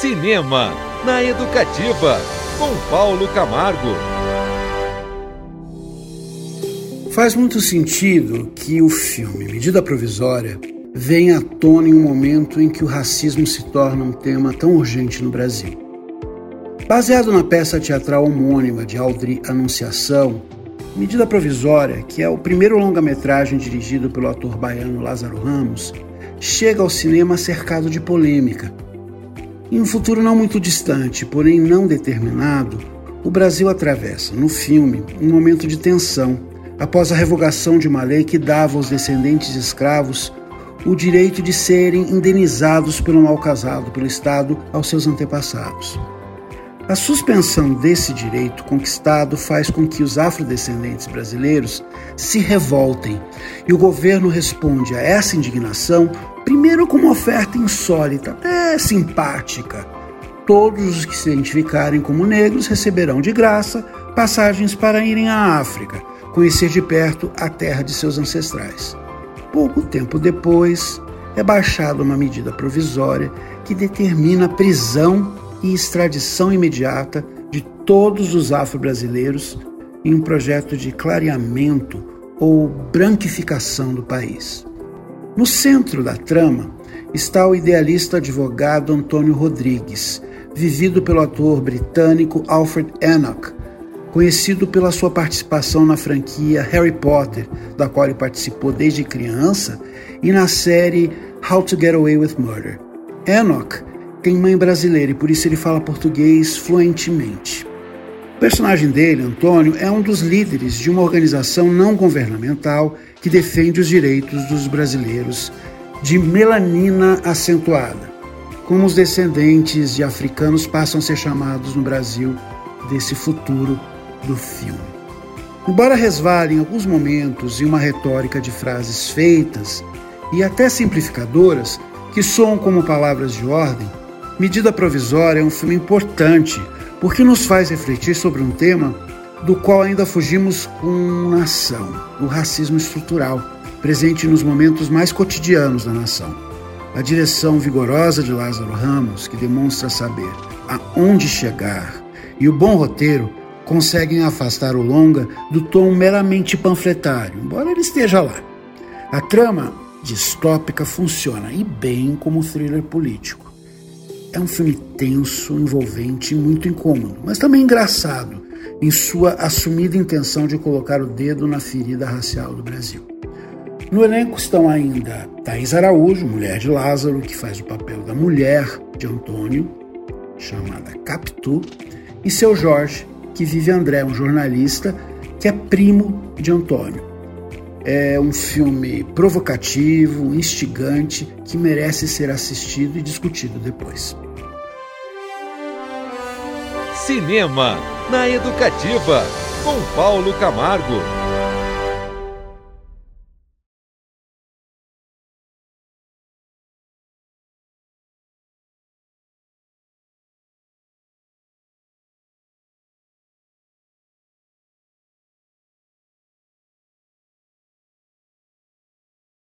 Cinema na Educativa, com Paulo Camargo. Faz muito sentido que o filme Medida Provisória venha à tona em um momento em que o racismo se torna um tema tão urgente no Brasil. Baseado na peça teatral homônima de Aldri Anunciação, Medida Provisória, que é o primeiro longa-metragem dirigido pelo ator baiano Lázaro Ramos, chega ao cinema cercado de polêmica. Em um futuro não muito distante, porém não determinado, o Brasil atravessa, no filme, um momento de tensão após a revogação de uma lei que dava aos descendentes de escravos o direito de serem indenizados pelo mal casado pelo Estado aos seus antepassados. A suspensão desse direito conquistado faz com que os afrodescendentes brasileiros se revoltem e o governo responde a essa indignação primeiro com uma oferta insólita, até simpática. Todos os que se identificarem como negros receberão de graça passagens para irem à África, conhecer de perto a terra de seus ancestrais. Pouco tempo depois, é baixada uma medida provisória que determina a prisão e extradição imediata de todos os afro-brasileiros em um projeto de clareamento ou branquificação do país. No centro da trama está o idealista advogado Antônio Rodrigues, vivido pelo ator britânico Alfred Enoch, conhecido pela sua participação na franquia Harry Potter, da qual ele participou desde criança, e na série How to Get Away with Murder. Enoch tem mãe brasileira e por isso ele fala português fluentemente. O personagem dele, Antônio, é um dos líderes de uma organização não governamental que defende os direitos dos brasileiros de melanina acentuada, como os descendentes de africanos passam a ser chamados no Brasil desse futuro do filme. Embora resvale em alguns momentos em uma retórica de frases feitas e até simplificadoras, que soam como palavras de ordem, Medida Provisória é um filme importante porque nos faz refletir sobre um tema do qual ainda fugimos com nação: o racismo estrutural, presente nos momentos mais cotidianos da nação. A direção vigorosa de Lázaro Ramos, que demonstra saber aonde chegar, e o bom roteiro conseguem afastar o longa do tom meramente panfletário, embora ele esteja lá. A trama distópica funciona e bem como thriller político. É um filme tenso, envolvente e muito incômodo, mas também engraçado em sua assumida intenção de colocar o dedo na ferida racial do Brasil. No elenco estão ainda Thaís Araújo, mulher de Lázaro, que faz o papel da mulher de Antônio, chamada Capitu, e seu Jorge, que vive André, um jornalista que é primo de Antônio. É um filme provocativo, instigante, que merece ser assistido e discutido depois. Cinema na Educativa, com Paulo Camargo.